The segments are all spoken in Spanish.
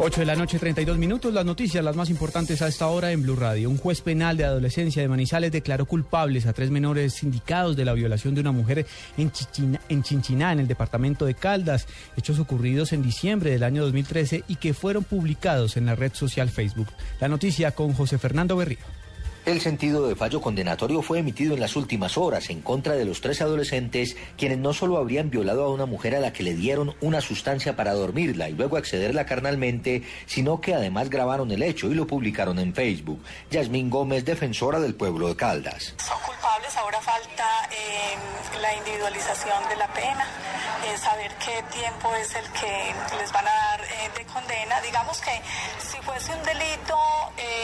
8 de la noche, 32 minutos. Las noticias, las más importantes a esta hora en Blue Radio. Un juez penal de adolescencia de Manizales declaró culpables a tres menores sindicados de la violación de una mujer en, Chichina, en Chinchiná, en el departamento de Caldas. Hechos ocurridos en diciembre del año 2013 y que fueron publicados en la red social Facebook. La noticia con José Fernando Berrío. El sentido de fallo condenatorio fue emitido en las últimas horas en contra de los tres adolescentes, quienes no solo habrían violado a una mujer a la que le dieron una sustancia para dormirla y luego accederla carnalmente, sino que además grabaron el hecho y lo publicaron en Facebook. Yasmín Gómez, defensora del pueblo de Caldas. Son culpables, ahora falta eh, la individualización de la pena, eh, saber qué tiempo es el que les van a dar eh, de condena. Digamos que si fuese un delito de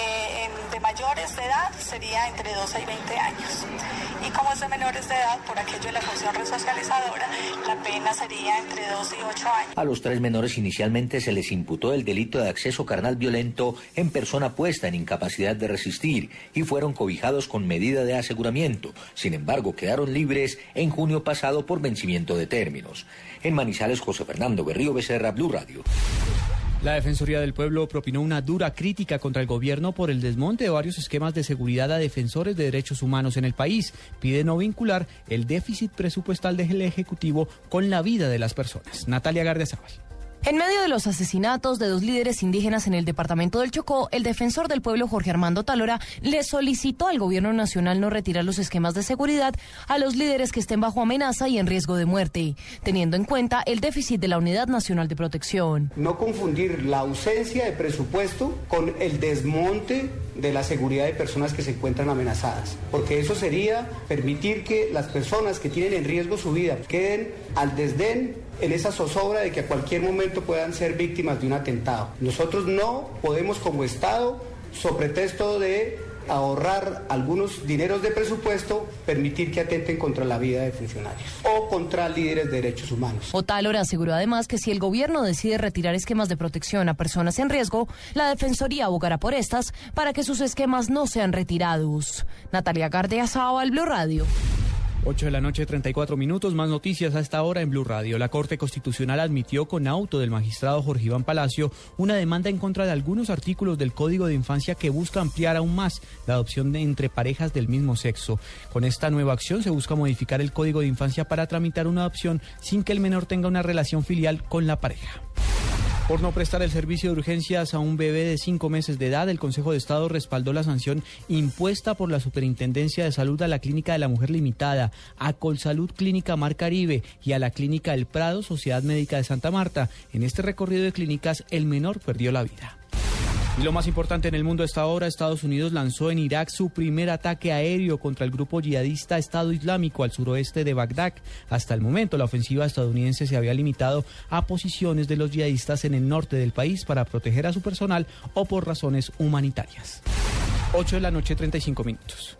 mayores de edad, sería entre 12 y 20 años. Y como es de menores de edad, por aquello de la función resocializadora, la pena sería entre 12 y 8 años. A los tres menores inicialmente se les imputó el delito de acceso carnal violento en persona puesta en incapacidad de resistir y fueron cobijados con medida de aseguramiento. Sin embargo, quedaron libres en junio pasado por vencimiento de términos. En Manizales, José Fernando Berrío Becerra, Blue Radio. La Defensoría del Pueblo propinó una dura crítica contra el gobierno por el desmonte de varios esquemas de seguridad a defensores de derechos humanos en el país. Pide no vincular el déficit presupuestal del Ejecutivo con la vida de las personas. Natalia Gardiazabal. En medio de los asesinatos de dos líderes indígenas en el departamento del Chocó, el defensor del pueblo Jorge Armando Talora le solicitó al gobierno nacional no retirar los esquemas de seguridad a los líderes que estén bajo amenaza y en riesgo de muerte, teniendo en cuenta el déficit de la Unidad Nacional de Protección. No confundir la ausencia de presupuesto con el desmonte de la seguridad de personas que se encuentran amenazadas, porque eso sería permitir que las personas que tienen en riesgo su vida queden al desdén en esa zozobra de que a cualquier momento puedan ser víctimas de un atentado. Nosotros no podemos como Estado, sobre pretexto de ahorrar algunos dineros de presupuesto, permitir que atenten contra la vida de funcionarios o contra líderes de derechos humanos. Otalora aseguró además que si el gobierno decide retirar esquemas de protección a personas en riesgo, la Defensoría abogará por estas para que sus esquemas no sean retirados. Natalia Gardea al Blue Radio. 8 de la noche, 34 minutos. Más noticias a esta hora en Blue Radio. La Corte Constitucional admitió con auto del magistrado Jorge Iván Palacio una demanda en contra de algunos artículos del Código de Infancia que busca ampliar aún más la adopción de entre parejas del mismo sexo. Con esta nueva acción se busca modificar el Código de Infancia para tramitar una adopción sin que el menor tenga una relación filial con la pareja. Por no prestar el servicio de urgencias a un bebé de cinco meses de edad, el Consejo de Estado respaldó la sanción impuesta por la Superintendencia de Salud a la Clínica de la Mujer Limitada, a Colsalud Clínica Mar Caribe y a la Clínica El Prado, Sociedad Médica de Santa Marta. En este recorrido de clínicas, el menor perdió la vida. Y lo más importante en el mundo a esta hora, Estados Unidos lanzó en Irak su primer ataque aéreo contra el grupo yihadista Estado Islámico al suroeste de Bagdad. Hasta el momento, la ofensiva estadounidense se había limitado a posiciones de los yihadistas en el norte del país para proteger a su personal o por razones humanitarias. 8 de la noche, 35 minutos.